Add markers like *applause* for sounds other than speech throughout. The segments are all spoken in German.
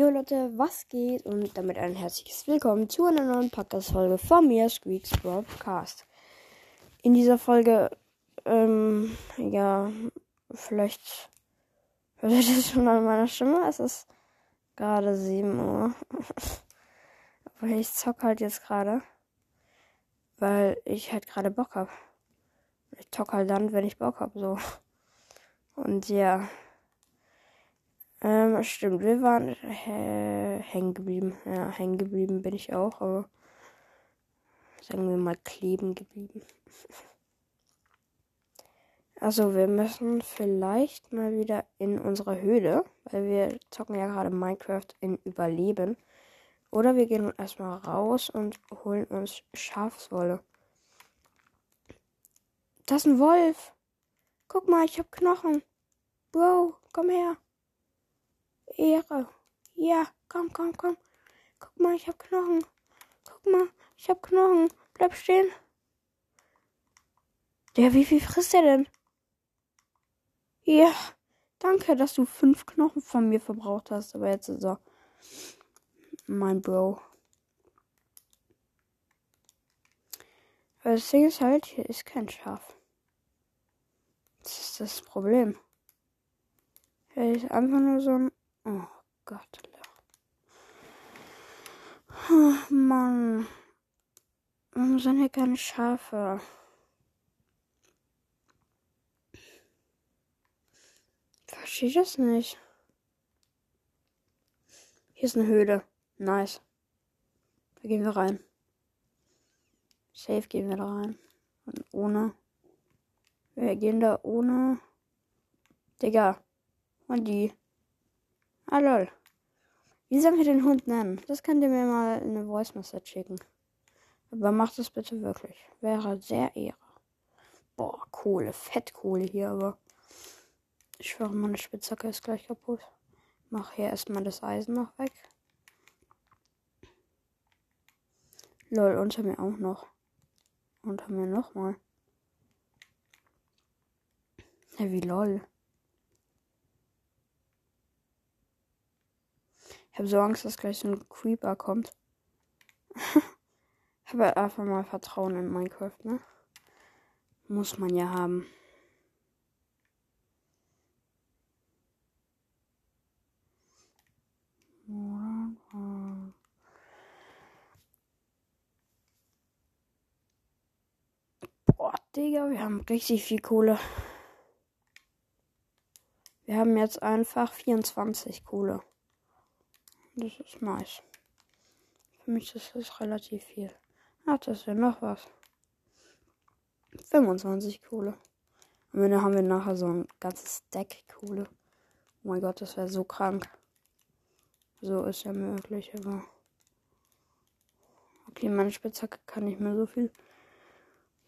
Jo Leute, was geht? Und damit ein herzliches Willkommen zu einer neuen Podcast-Folge von mir, Squeaks Broadcast. In dieser Folge, ähm, ja, vielleicht hört ihr das schon an meiner Stimme. Es ist gerade 7 Uhr. *laughs* Aber ich zock halt jetzt gerade, weil ich halt gerade Bock hab. Ich zock halt dann, wenn ich Bock hab, so. Und ja. Ähm, stimmt, wir waren äh, hängen geblieben. Ja, hängen geblieben bin ich auch, aber sagen wir mal kleben geblieben. Also wir müssen vielleicht mal wieder in unsere Höhle, weil wir zocken ja gerade Minecraft in Überleben. Oder wir gehen erstmal raus und holen uns Schafswolle. Das ist ein Wolf. Guck mal, ich hab Knochen. Bro, komm her. Ehre. Ja, komm, komm, komm. Guck mal, ich hab Knochen. Guck mal, ich hab Knochen. Bleib stehen. Der, wie viel frisst er denn? Ja, danke, dass du fünf Knochen von mir verbraucht hast. Aber jetzt ist er mein Bro. Weil das Ding ist halt, hier ist kein Schaf. Das ist das Problem. Er ist einfach nur so ein Oh Gott. Oh Mann. Warum sind hier keine Schafe? Ich verstehe das nicht. Hier ist eine Höhle. Nice. Da gehen wir rein. Safe gehen wir da rein. Und ohne. Wir gehen da ohne. Digga. Und die. Ah, lol. Wie sollen wir den Hund nennen? Das könnt ihr mir mal in eine Voice Message schicken. Aber macht es bitte wirklich. Wäre sehr ehre. Boah, Kohle, Fettkohle hier, aber. Ich schwöre, meine Spitzhacke ist gleich kaputt. Mach hier erstmal das Eisen noch weg. Lol, unter mir auch noch. Unter mir nochmal. Ja, wie lol. Habe so Angst, dass gleich so ein Creeper kommt. *laughs* habe einfach mal Vertrauen in Minecraft, ne? Muss man ja haben. Boah, Digga, wir haben richtig viel Kohle. Wir haben jetzt einfach 24 Kohle. Das ist nice. Für mich ist das relativ viel. Ach, das ist ja noch was. 25 Kohle. Und dann haben wir nachher so ein ganzes Deck Kohle. Oh mein Gott, das wäre so krank. So ist ja möglich, aber. Okay, meine Spitzhacke kann nicht mehr so viel.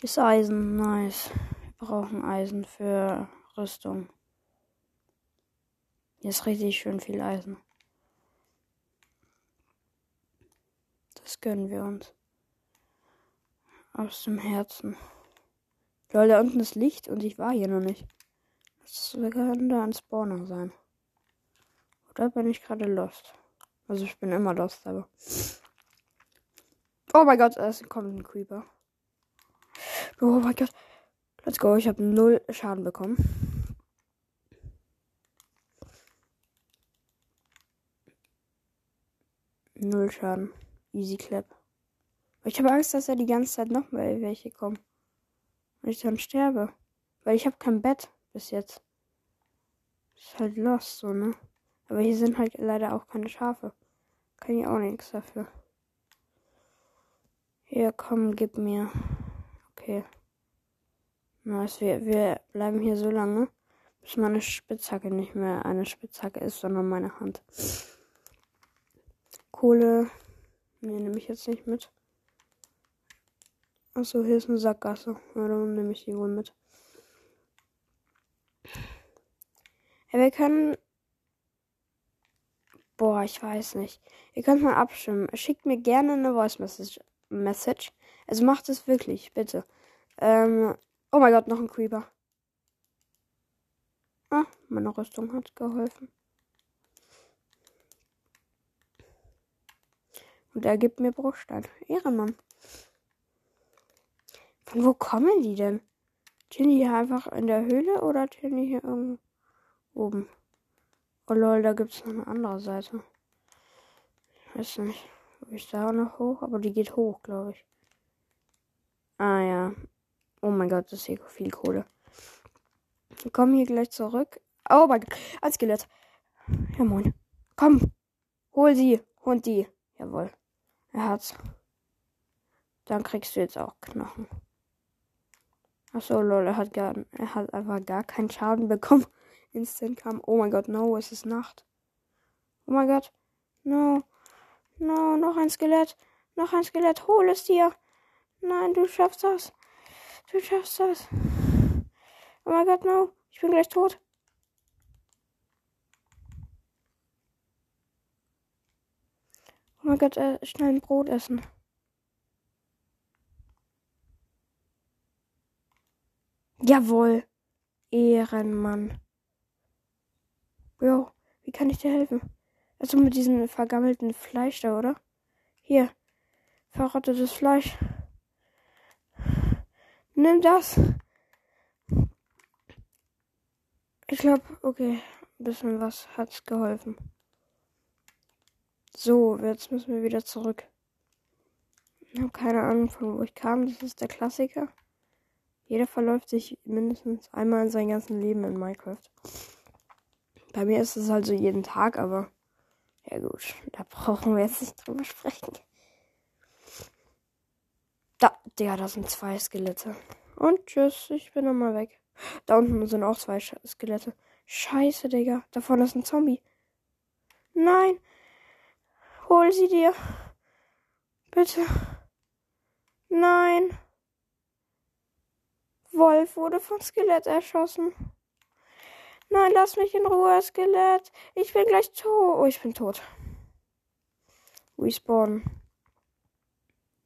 Ist Eisen, nice. Wir brauchen Eisen für Rüstung. Hier ist richtig schön viel Eisen. Das gönnen wir uns. Aus dem Herzen. Lol, da unten ist Licht und ich war hier noch nicht. Das könnte ein Spawner sein. Oder bin ich gerade lost? Also ich bin immer lost, aber. Oh mein Gott, es kommt ein Creeper. Oh mein Gott. Let's go. Ich habe null Schaden bekommen. Null Schaden. Easy Clap. Ich habe Angst, dass er die ganze Zeit noch mal welche kommen. Und ich dann sterbe. Weil ich habe kein Bett bis jetzt. Ist halt lost so, ne? Aber hier sind halt leider auch keine Schafe. Kann ich auch nichts dafür. Hier, komm, gib mir. Okay. Nice, wir, wir bleiben hier so lange, bis meine Spitzhacke nicht mehr eine Spitzhacke ist, sondern meine Hand. Kohle Nee, nehme ich jetzt nicht mit. Achso, hier ist eine Sackgasse. Dann nehme ich die wohl mit. Ja, wir können. Boah, ich weiß nicht. Ihr könnt mal abstimmen. Schickt mir gerne eine Voice Message. Message. Also macht es wirklich, bitte. Ähm. Oh mein Gott, noch ein Creeper. Ah, meine Rüstung hat geholfen. Und er gibt mir Bruchstein. Ehrenmann. Von wo kommen die denn? Chillen die hier einfach in der Höhle oder chillen die hier irgendwo oben? Oh lol, da gibt es noch eine andere Seite. Ich weiß nicht. Ob ich da noch hoch? Aber die geht hoch, glaube ich. Ah ja. Oh mein Gott, das ist hier viel Kohle. Wir kommen hier gleich zurück. Oh mein Gott, ein Skelett. Ja moin. Komm, hol sie und die. Jawohl. Er hat's. Dann kriegst du jetzt auch Knochen. Achso, lol, er hat, gar, er hat einfach gar keinen Schaden bekommen. *laughs* Instant kam. Oh mein Gott, no, es ist Nacht. Oh mein Gott. No. No, noch ein Skelett. Noch ein Skelett. Hol es dir. Nein, du schaffst das. Du schaffst das. Oh mein Gott, no. Ich bin gleich tot. Gott, äh, schnell ein Brot essen. Jawohl. Ehrenmann. Jo, wie kann ich dir helfen? Also mit diesem vergammelten Fleisch da, oder? Hier. Verrottetes Fleisch. Nimm das. Ich glaube, okay. Ein bisschen was hat's geholfen. So, jetzt müssen wir wieder zurück. Ich habe keine Ahnung, von wo ich kam. Das ist der Klassiker. Jeder verläuft sich mindestens einmal in seinem ganzen Leben in Minecraft. Bei mir ist es halt so jeden Tag, aber ja gut, da brauchen wir jetzt nicht drüber sprechen. Da, Digga, da sind zwei Skelette. Und tschüss, ich bin nochmal weg. Da unten sind auch zwei Skelette. Scheiße, Digga. Da vorne ist ein Zombie. Nein, Hol sie dir. Bitte. Nein. Wolf wurde von Skelett erschossen. Nein, lass mich in Ruhe, Skelett. Ich bin gleich tot. Oh, ich bin tot. Respawn.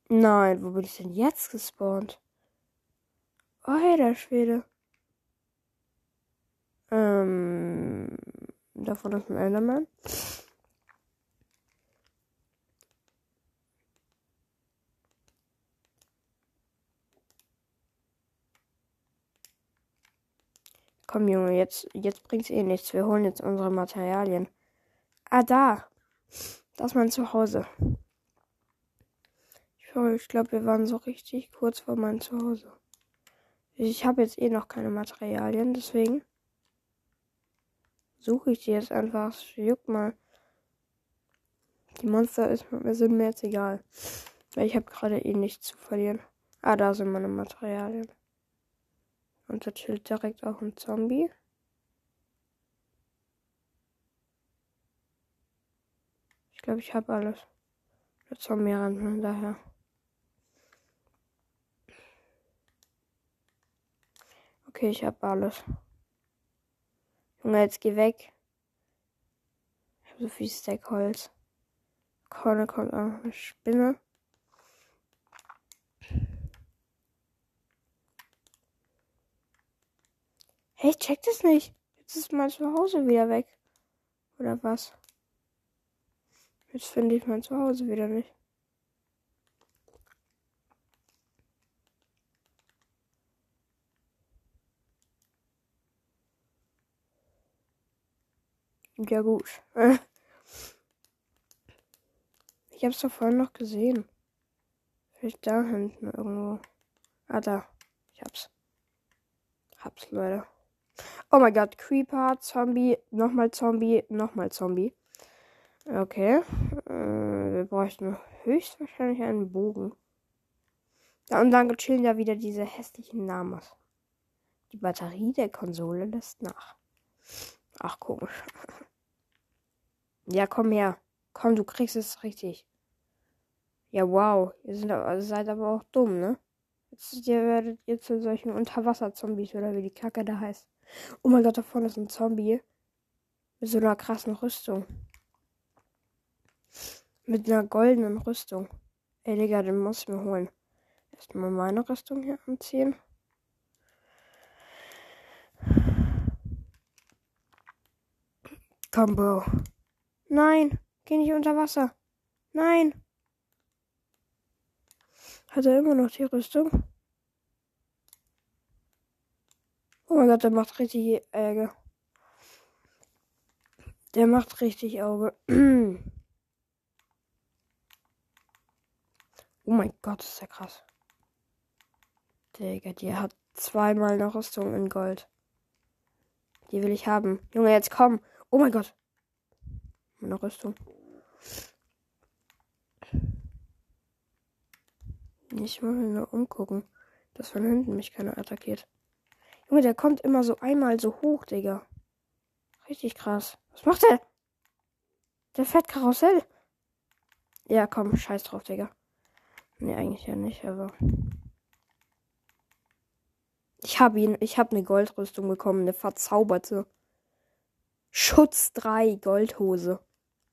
Nein, wo bin ich denn jetzt gespawnt? Oh, hey, der Schwede. Ähm, davon ist ein Enderman. Komm, Junge, jetzt, jetzt bringt's eh nichts. Wir holen jetzt unsere Materialien. Ah, da. Das ist mein Zuhause. Ich, glaube, wir waren so richtig kurz vor meinem Zuhause. Ich habe jetzt eh noch keine Materialien, deswegen suche ich die jetzt einfach. Juck mal. Die Monster ist, sind mir jetzt egal. Weil ich habe gerade eh nichts zu verlieren. Ah, da sind meine Materialien. Und da chillt direkt auch ein Zombie. Ich glaube, ich habe alles. Der Zombie rennt von daher. Okay, ich habe alles. Junge, jetzt geh weg. Ich habe so viel Stackholz. Korne kommt auch eine Spinne. Hey, ich check das nicht. Jetzt ist mein Zuhause wieder weg. Oder was? Jetzt finde ich mein Zuhause wieder nicht. Ja gut. *laughs* Ich hab's doch vorhin noch gesehen. Vielleicht da hinten irgendwo. Ah, da. Ich hab's. Hab's, Leute. Oh mein Gott, Creeper, Zombie, nochmal Zombie, nochmal Zombie. Okay. Äh, wir bräuchten höchstwahrscheinlich einen Bogen. Ja, und dann chillen da wieder diese hässlichen Namen. Die Batterie der Konsole lässt nach. Ach, komisch. *laughs* ja, komm her. Komm, du kriegst es richtig. Ja, wow. Ihr seid aber auch dumm, ne? Jetzt, werdet ihr zu solchen Unterwasser-Zombies oder wie die Kacke da heißt. Oh mein Gott, da vorne ist ein Zombie. Mit so einer krassen Rüstung. Mit einer goldenen Rüstung. Ey, Digga, den muss ich mir holen. Erstmal meine Rüstung hier anziehen. Komm, Bro. Nein, geh nicht unter Wasser. Nein. Hat er immer noch die Rüstung? Oh mein Gott, der macht richtig Ärger. Der macht richtig Auge. *clears throat* oh mein Gott, ist der krass. Digga, die hat zweimal eine Rüstung in Gold. Die will ich haben. Junge, jetzt komm. Oh mein Gott. Meine Rüstung. Ich muss mich nur umgucken, dass von hinten mich keiner attackiert. Junge, der kommt immer so einmal so hoch, Digga. Richtig krass. Was macht der? Der fährt Karussell. Ja, komm, scheiß drauf, Digga. Nee, eigentlich ja nicht, aber. Ich habe ihn, ich habe eine Goldrüstung bekommen, eine verzauberte. Schutz 3 Goldhose.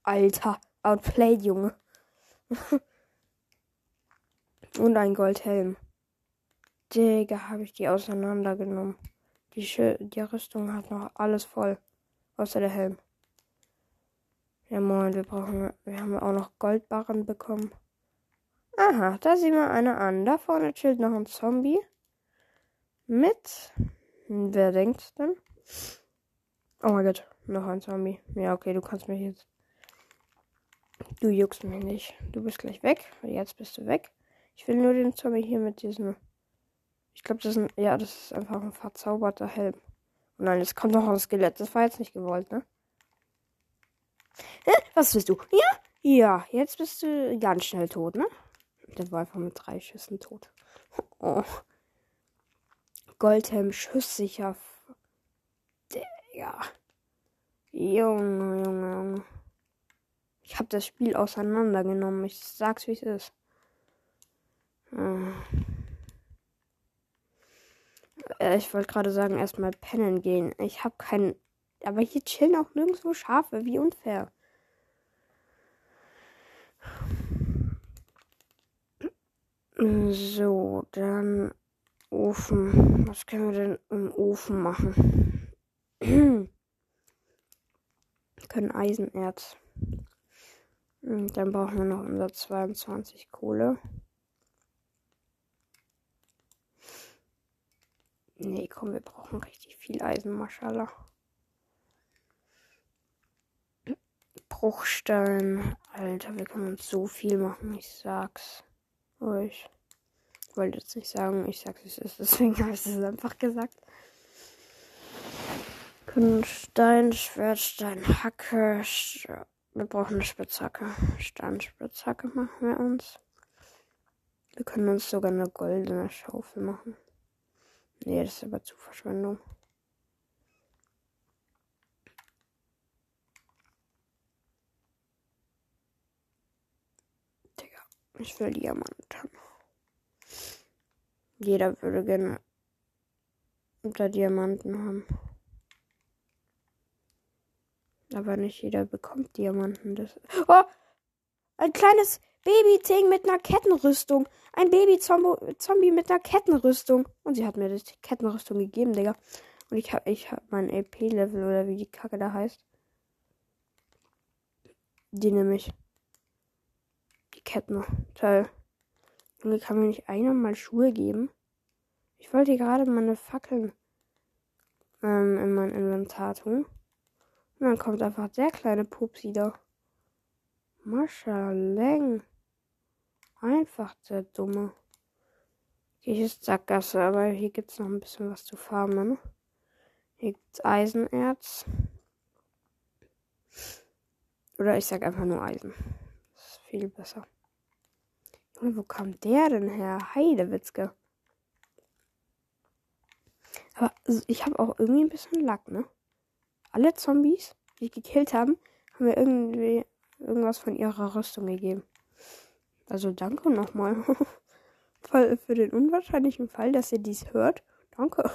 Alter, outplayed, Junge. *laughs* Und ein Goldhelm. Digga, habe ich die auseinandergenommen. Die, Sch die Rüstung hat noch alles voll. Außer der Helm. Ja moin, wir brauchen. Wir haben auch noch Goldbarren bekommen. Aha, da sieht man eine an. Da vorne chillt noch ein Zombie. Mit. Wer denkt denn? Oh mein Gott, noch ein Zombie. Ja, okay, du kannst mich jetzt. Du juckst mich nicht. Du bist gleich weg. Jetzt bist du weg. Ich will nur den Zombie hier mit diesem. Ich glaube, das ist ein. Ja, das ist einfach ein verzauberter Helm. Und nein, es kommt noch ein Skelett. Das war jetzt nicht gewollt, ne? Hä? Was bist du? Ja? Ja, jetzt bist du ganz schnell tot, ne? Der war einfach mit drei Schüssen tot. *laughs* Oh. Goldhelm schusssicher. Ja. Junge, Junge, Junge. Ich habe das Spiel auseinandergenommen. Ich sag's, wie es ist. Hm. Äh, ich wollte gerade sagen, erstmal pennen gehen. Ich habe keinen. Aber hier chillen auch nirgendwo Schafe. Wie unfair. So, dann Ofen. Was können wir denn im Ofen machen? wir *clears throat* können Eisenerz. Und dann brauchen wir noch unser 22 Kohle. Nee, komm, wir brauchen richtig viel Eisen, Maschallah. Bruchstein. Alter, wir können uns so viel machen, ich sag's euch. Ich wollte jetzt nicht sagen, ich sag's es ist, deswegen *laughs* habe ich es einfach gesagt. Können Stein, Schwertstein, Hacke. Wir brauchen eine Spitzhacke. Steinspitzhacke machen wir uns. Wir können uns sogar eine goldene Schaufel machen. Nee, das ist aber zu Verschwendung. Digga, ich will Diamanten. Jeder würde gerne unter Diamanten haben. Aber nicht jeder bekommt Diamanten. Das oh! Ein kleines Baby-Ting mit einer Kettenrüstung. Ein Baby-Zombie mit einer Kettenrüstung. Und sie hat mir die Kettenrüstung gegeben, Digga. Und ich hab, ich hab mein AP-Level oder wie die Kacke da heißt. Die nehme ich. Die Ketten. Toll. Junge, kann mir nicht einer mal Schuhe geben? Ich wollte gerade meine Fackeln ähm, in mein Inventar tun. Und dann kommt einfach der kleine Pupsi da. Maschaleng. Einfach der Dumme. Hier ist Sackgasse, aber hier gibt es noch ein bisschen was zu farmen. Ne? Hier gibt es Eisenerz. Oder ich sag einfach nur Eisen. Das ist viel besser. Junge, wo kam der denn her? Heidewitzke. Aber ich habe auch irgendwie ein bisschen Lack, ne? Alle Zombies, die ich gekillt haben, haben mir irgendwie irgendwas von ihrer Rüstung gegeben. Also danke nochmal. *laughs* für den unwahrscheinlichen Fall, dass ihr dies hört. Danke.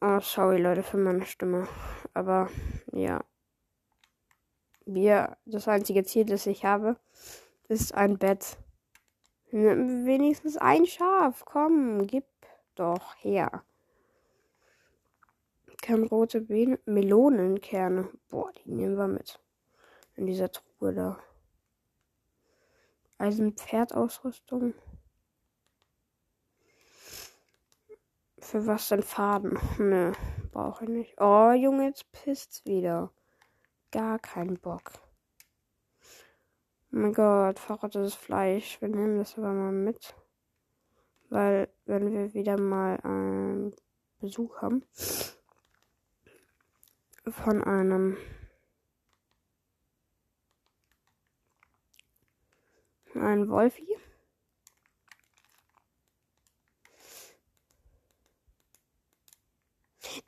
oh, *laughs* sorry Leute für meine Stimme. Aber ja. Wir, das einzige Ziel, das ich habe, ist ein Bett. Wenigstens ein Schaf. Komm, gib doch her. Kernrote Melonenkerne. Boah, die nehmen wir mit. In dieser Truhe da. Eisenpferdausrüstung. Für was denn Faden? Nö, brauche ich nicht. Oh, Junge, jetzt pisst's wieder. Gar keinen Bock. Oh mein Gott, verrottetes Fleisch. Wir nehmen das aber mal mit. Weil, wenn wir wieder mal einen Besuch haben von einem ein Wolfi.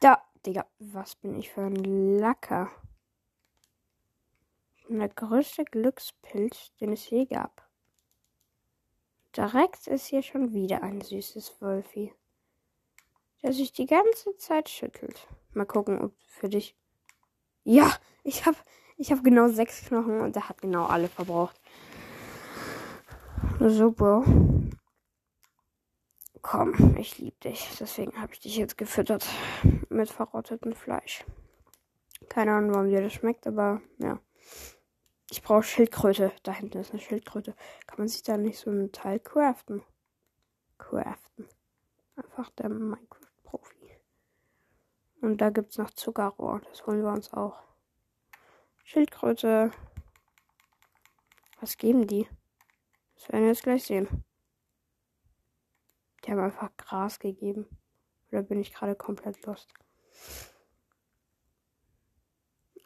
Da, Digga, was bin ich für ein Lacker? Der größte Glückspilz, den es je gab. Direkt ist hier schon wieder ein süßes Wolfi, der sich die ganze Zeit schüttelt. Mal gucken, ob für dich. Ja, ich hab, ich hab genau sechs Knochen und er hat genau alle verbraucht. Super. Komm, ich lieb dich. Deswegen habe ich dich jetzt gefüttert mit verrottetem Fleisch. Keine Ahnung, warum dir das schmeckt, aber ja. Ich brauche Schildkröte. Da hinten ist eine Schildkröte. Kann man sich da nicht so ein Teil craften? Craften. Einfach der Minecraft-Profi. Und da gibt es noch Zuckerrohr. Das holen wir uns auch. Schildkröte. Was geben die? Das werden wir jetzt gleich sehen. Die haben einfach Gras gegeben. Oder bin ich gerade komplett lost?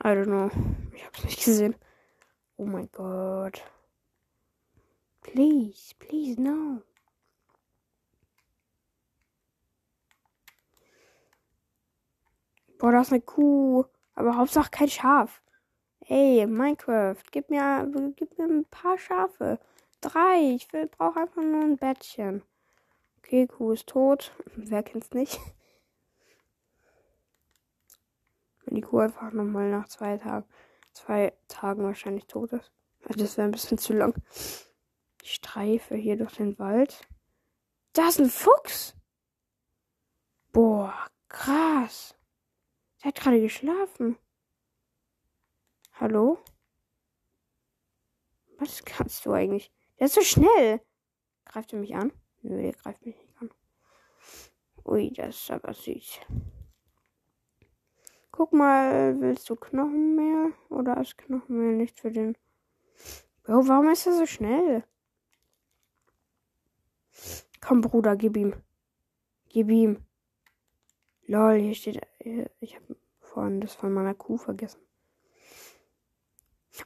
I don't know. Ich hab's nicht gesehen. Oh mein Gott. Please, please, no. Boah, da ist eine Kuh. Aber Hauptsache kein Schaf. Ey, Minecraft, gib mir, gib mir ein paar Schafe. Drei. Ich will, brauche einfach nur ein Bettchen. Okay, Kuh ist tot. *laughs* Wer kennt's nicht? Wenn die Kuh einfach nochmal nach zwei Tagen, zwei Tagen wahrscheinlich tot ist. Das wäre ein bisschen zu lang. Ich streife hier durch den Wald. Da ist ein Fuchs. Boah, krass. Der hat gerade geschlafen. Hallo? Was kannst du eigentlich? Der ist so schnell. Greift er mich an? Nö, der greift mich nicht an. Ui, das ist aber süß. Guck mal, willst du Knochenmehl? Oder ist Knochenmehl nicht für den. Bro, warum ist er so schnell? Komm, Bruder, gib ihm. Gib ihm. Lol, hier steht. Ich habe vorhin das von meiner Kuh vergessen.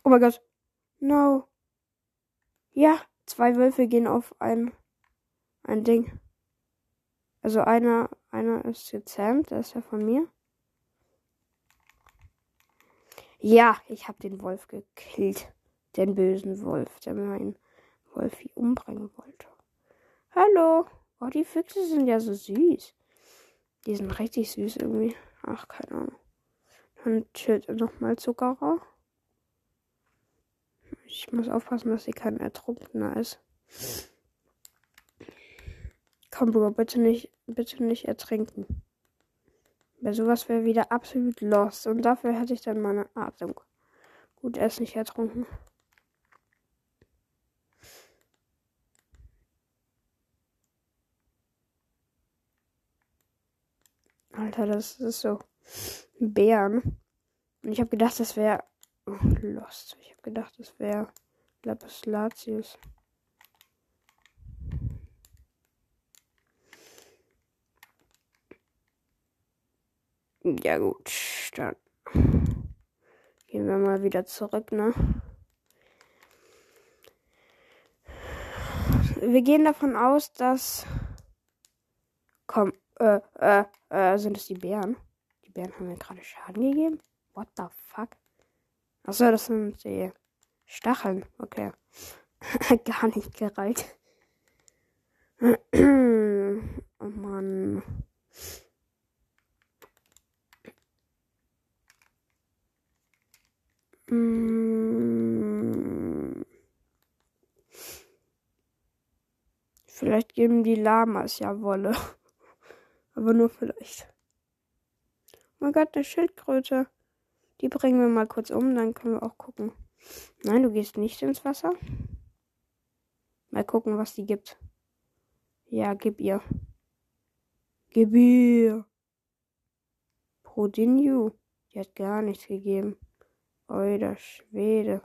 Oh mein Gott. No. Ja, zwei Wölfe gehen auf ein, ein Ding. Also einer, einer ist gezähmt, der ist ja von mir. Ja, ich habe den Wolf gekillt. Den bösen Wolf, der meinen Wolfi umbringen wollte. Hallo. Oh, die Füchse sind ja so süß. Die sind richtig süß irgendwie. Ach, keine Ahnung. Dann chillt er nochmal Zuckerer. Ich muss aufpassen, dass sie kein Ertrunkener ist. Komm, Bruder, bitte nicht, bitte nicht ertrinken. Bei sowas wäre wieder absolut lost. Und dafür hätte ich dann meine Atmung. Gut, er ist nicht ertrunken. Alter, das ist so. Bären. Und ich habe gedacht, das wäre Lost. Ich habe gedacht, es wäre Lapis Latius. Ja gut, dann gehen wir mal wieder zurück, ne? Wir gehen davon aus, dass... Komm, äh, äh, äh, sind es die Bären? Die Bären haben mir gerade Schaden gegeben? What the fuck? Achso, das sind die Stacheln. Okay. *laughs* Gar nicht gereicht. oh Mann. Mm. Vielleicht geben die Lamas ja Wolle. *laughs* Aber nur vielleicht. Oh mein Gott, eine Schildkröte. Die bringen wir mal kurz um, dann können wir auch gucken. Nein, du gehst nicht ins Wasser. Mal gucken, was die gibt. Ja, gib ihr. Gib ihr. Prodinju. Die hat gar nichts gegeben. Euer Schwede.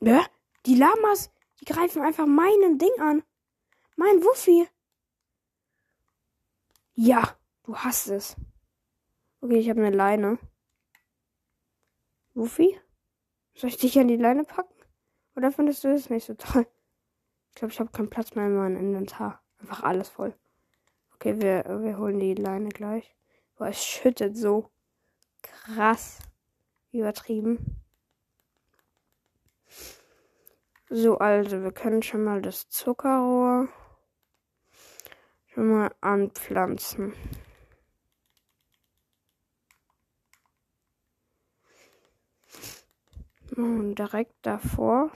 Ja, die Lamas, die greifen einfach meinen Ding an. Mein Wuffi. Ja, du hast es. Okay, ich habe eine Leine. Wuffi? Soll ich dich an die Leine packen? Oder findest du das nicht so toll? Ich glaube, ich habe keinen Platz mehr in meinem Inventar. Einfach alles voll. Okay, wir, wir holen die Leine gleich. Boah, es schüttet so. Krass. Übertrieben. So, also, wir können schon mal das Zuckerrohr schon mal anpflanzen. Und direkt davor.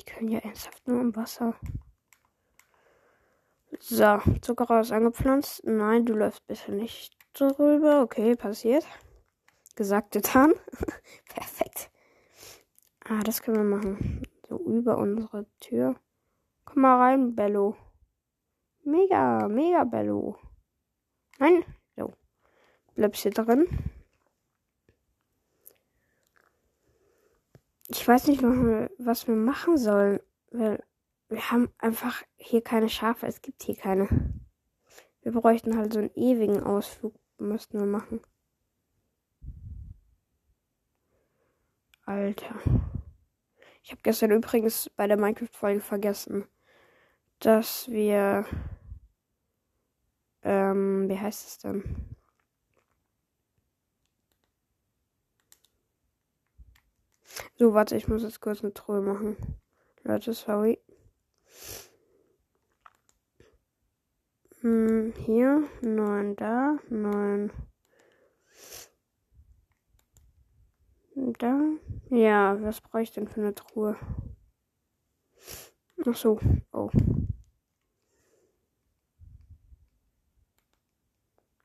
Die können ja ernsthaft nur im Wasser. So, Zuckerrohr angepflanzt. Nein, du läufst bitte nicht drüber. Okay, passiert. Gesagt, getan. *laughs* Perfekt. Ah, das können wir machen. So über unsere Tür. Komm mal rein, Bello. Mega, mega Bello. Nein, so. Bleibst hier drin. Ich weiß nicht, was wir machen sollen. Weil wir haben einfach hier keine Schafe. Es gibt hier keine. Wir bräuchten halt so einen ewigen Ausflug. Müssten wir machen. Alter. Ich habe gestern übrigens bei der Minecraft-Folge vergessen, dass wir. Ähm, wie heißt es denn? So, warte, ich muss jetzt kurz eine Truhe machen. Leute, sorry. Hm, hier, neun da, neun da. Ja, was brauche ich denn für eine Truhe? Ach so, oh.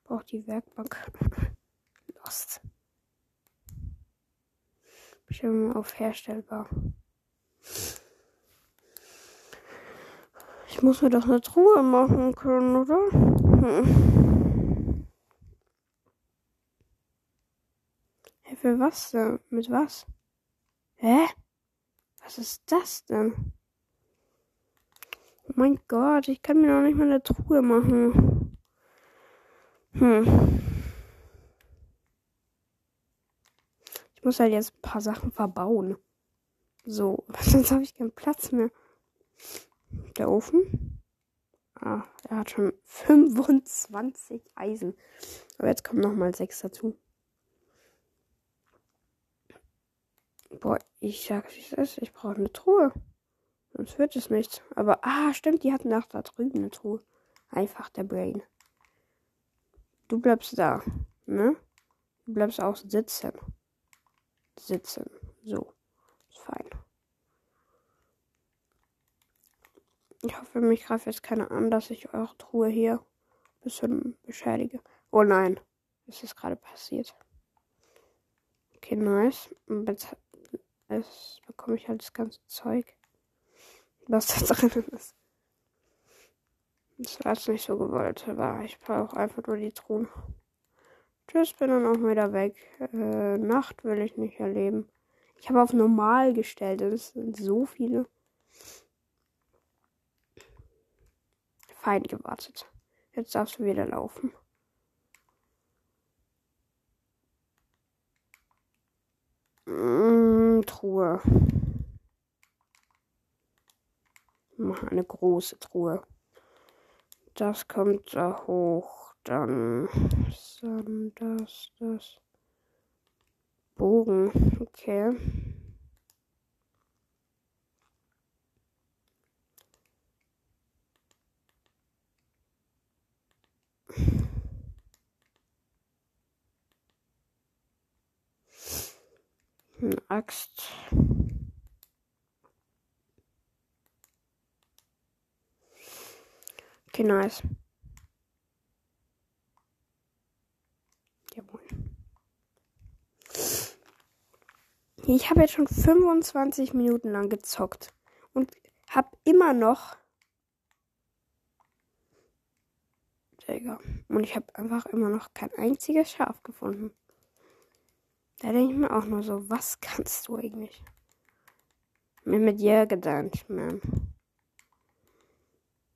Braucht die Werkbank. *laughs* Lost. Bestimmung auf herstellbar. Ich muss mir doch eine Truhe machen können, oder? Hm. Hey, für was denn? Mit was? Hä? Was ist das denn? Oh mein Gott, ich kann mir noch nicht mal eine Truhe machen. Hm. Ich muss halt jetzt ein paar Sachen verbauen. So, *laughs* sonst habe ich keinen Platz mehr. Der Ofen. Ah, er hat schon *laughs* 25 Eisen. Aber jetzt kommen nochmal 6 dazu. Boah, ich sag, wie es ist. Ich brauche eine Truhe. Sonst wird es nichts. Aber, ah, stimmt, die hatten auch da drüben eine Truhe. Einfach der Brain. Du bleibst da, ne? Du bleibst auch sitzen. Sitzen. So. Ist fein. Ich hoffe, mich greift jetzt keiner an, dass ich eure Truhe hier ein bisschen beschädige. Oh nein, es ist gerade passiert. Okay, nice. Jetzt, jetzt bekomme ich halt das ganze Zeug, was da *laughs* drin ist. Das war jetzt nicht so gewollt, aber ich brauche einfach nur die Truhen. Tschüss, bin dann auch wieder weg. Äh, Nacht will ich nicht erleben. Ich habe auf normal gestellt. Das sind so viele. fein gewartet. Jetzt darfst du wieder laufen. Mm, Truhe. Mach eine große Truhe. Das kommt da hoch. Dann, dann das, das. Bogen. Okay. Eine Axt. Okay, nice. Jawohl. Ich habe jetzt schon 25 Minuten lang gezockt und habe immer noch. Und ich habe einfach immer noch kein einziges Schaf gefunden. Da denke ich mir auch nur so, was kannst du eigentlich? Mir mit ihr gedankt, man.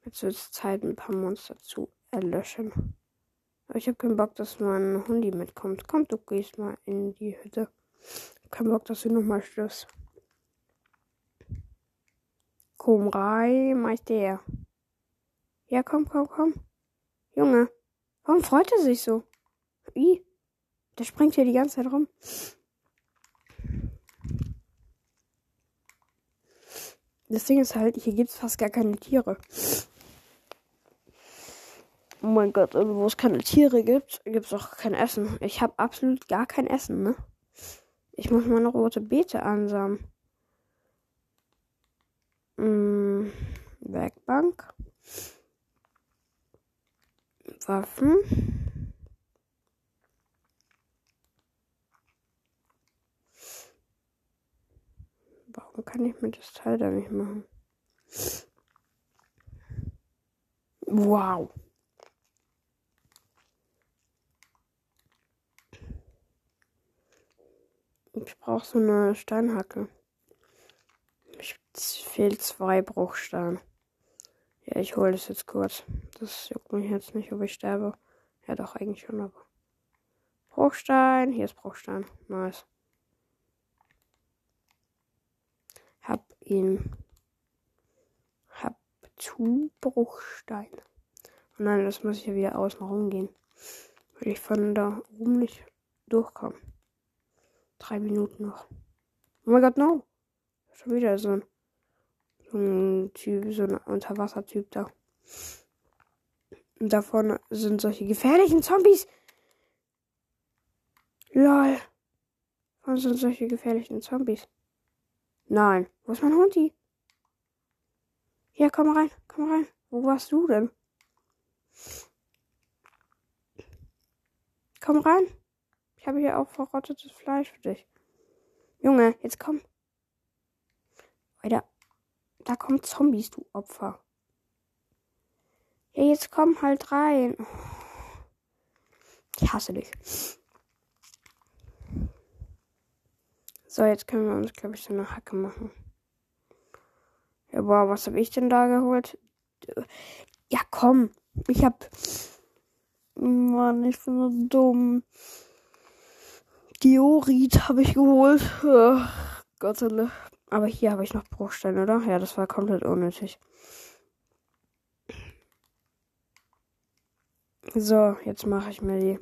Jetzt wird es Zeit, ein paar Monster zu erlöschen. Aber ich habe keinen Bock, dass mein Hundi mitkommt. Komm, du gehst mal in die Hütte. Kein Bock, dass du nochmal stirbst. Komm rein, Meister. Ja, komm, komm, komm. Junge, warum freut er sich so? Wie? Der springt hier die ganze Zeit rum. Das Ding ist halt, hier gibt es fast gar keine Tiere. Oh mein Gott, und wo es keine Tiere gibt, gibt es auch kein Essen. Ich habe absolut gar kein Essen, ne? Ich muss meine rote Beete ansammeln. Hm, Werkbank. Waffen. Warum kann ich mir das Teil da nicht machen? Wow. Ich brauche so eine Steinhacke. Ich fehlt zwei Bruchsteine. Ja, ich hole das jetzt kurz. Das juckt mich jetzt nicht, ob ich sterbe. Ja, doch, eigentlich schon, aber. Bruchstein. Hier ist Bruchstein. Nice. Hab ihn. Hab zu Bruchstein. Oh nein, das muss ich ja wieder außen rumgehen. Weil ich von da oben nicht durchkomme. Drei Minuten noch. Oh mein Gott, no. Schon wieder so ein, so ein Typ, so ein Unterwassertyp da. Und da vorne sind solche gefährlichen Zombies. Lol. Wo sind solche gefährlichen Zombies? Nein. Wo ist mein Hundi? Ja, komm rein, komm rein. Wo warst du denn? Komm rein. Ich habe hier auch verrottetes Fleisch für dich. Junge, jetzt komm. Weiter. Da kommen Zombies, du Opfer. Ja, jetzt komm halt rein. Ich hasse dich. So, jetzt können wir uns, glaube ich, so eine Hacke machen. Ja, boah, was habe ich denn da geholt? Ja, komm. Ich hab. Mann, ich bin so dumm. Diorit habe ich geholt. Gott sei Dank. Aber hier habe ich noch Bruchstein, oder? Ja, das war komplett unnötig. So, jetzt mache ich mir die.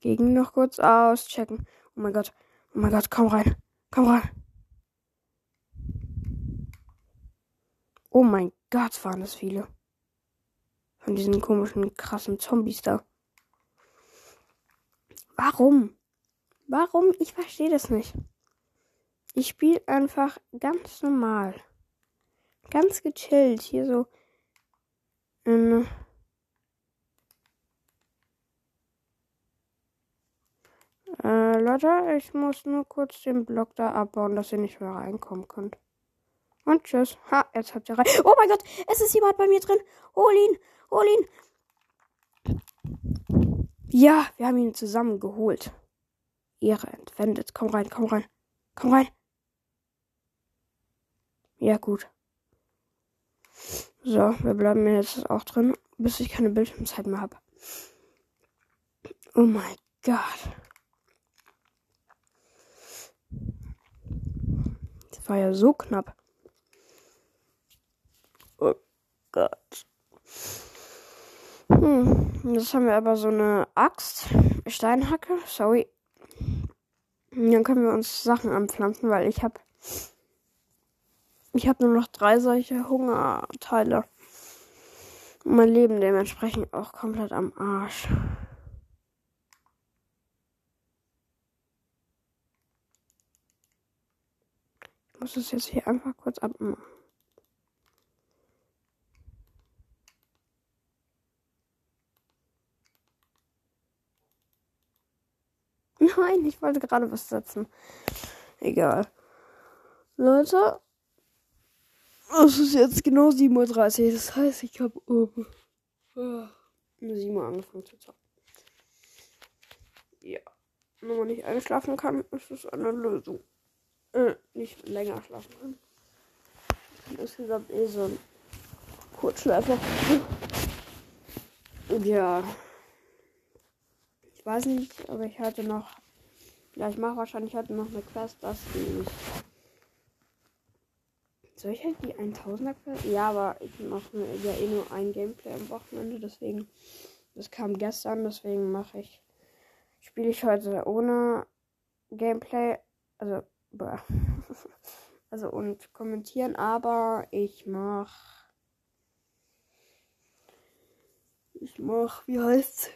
Gegen noch kurz auschecken. Oh mein Gott. Oh mein Gott, komm rein. Komm rein. Oh mein Gott, waren das viele. Von diesen komischen, krassen Zombies da. Warum? Warum? Ich verstehe das nicht. Ich spiele einfach ganz normal. Ganz gechillt. Hier so. In, äh, Leute, ich muss nur kurz den Block da abbauen, dass ihr nicht mehr reinkommen könnt. Und tschüss. Ha, jetzt habt ihr rein. Oh mein Gott, es ist jemand bei mir drin. Hol ihn, hol ihn. Ja, wir haben ihn zusammen geholt. Ehre entwendet. Komm rein, komm rein. Komm rein. Ja, gut. So, wir bleiben jetzt auch drin, bis ich keine Bildschirmzeit mehr habe. Oh mein Gott. War ja so knapp. Oh Gott. Hm, jetzt haben wir aber so eine Axt, Steinhacke, sorry. dann können wir uns Sachen anpflanzen, weil ich habe ich habe nur noch drei solche Hungerteile. Und mein Leben dementsprechend auch komplett am Arsch. Muss es jetzt hier einfach kurz abmachen. *laughs* Nein, ich wollte gerade was setzen. Egal. Leute, es ist jetzt genau 7.30 Uhr. Das heißt, ich habe um uh, 7 Uhr angefangen zu zocken. Ja. Wenn man nicht einschlafen kann, ist es eine Lösung. Äh, nicht länger schlafen kann. Ich bin insgesamt eh so ein Kurzschläfer. Und ja. Ich weiß nicht, aber ich hatte noch. Ja, ich mache wahrscheinlich heute noch eine Quest, dass ich. Soll ich halt die 1000er Quest? Ja, aber ich mache ja eh nur ein Gameplay am Wochenende, deswegen. Das kam gestern, deswegen mache ich spiele ich heute ohne Gameplay. Also, *laughs* also und kommentieren, aber ich mach. Ich mach, wie heißt's?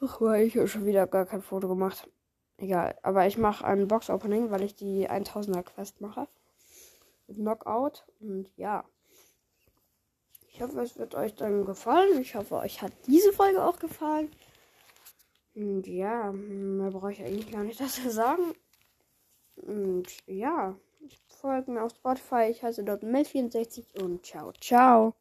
Ach, weil ich schon wieder gar kein Foto gemacht. Egal, aber ich mache ein Box-Opening, weil ich die 1000er Quest mache. Mit Knockout und ja. Ich hoffe, es wird euch dann gefallen. Ich hoffe, euch hat diese Folge auch gefallen. Und ja, mehr brauche ich eigentlich gar nicht *laughs* dazu sagen. Und ja, folgt mir auf Spotify. Ich heiße dort Mel64 und ciao, ciao.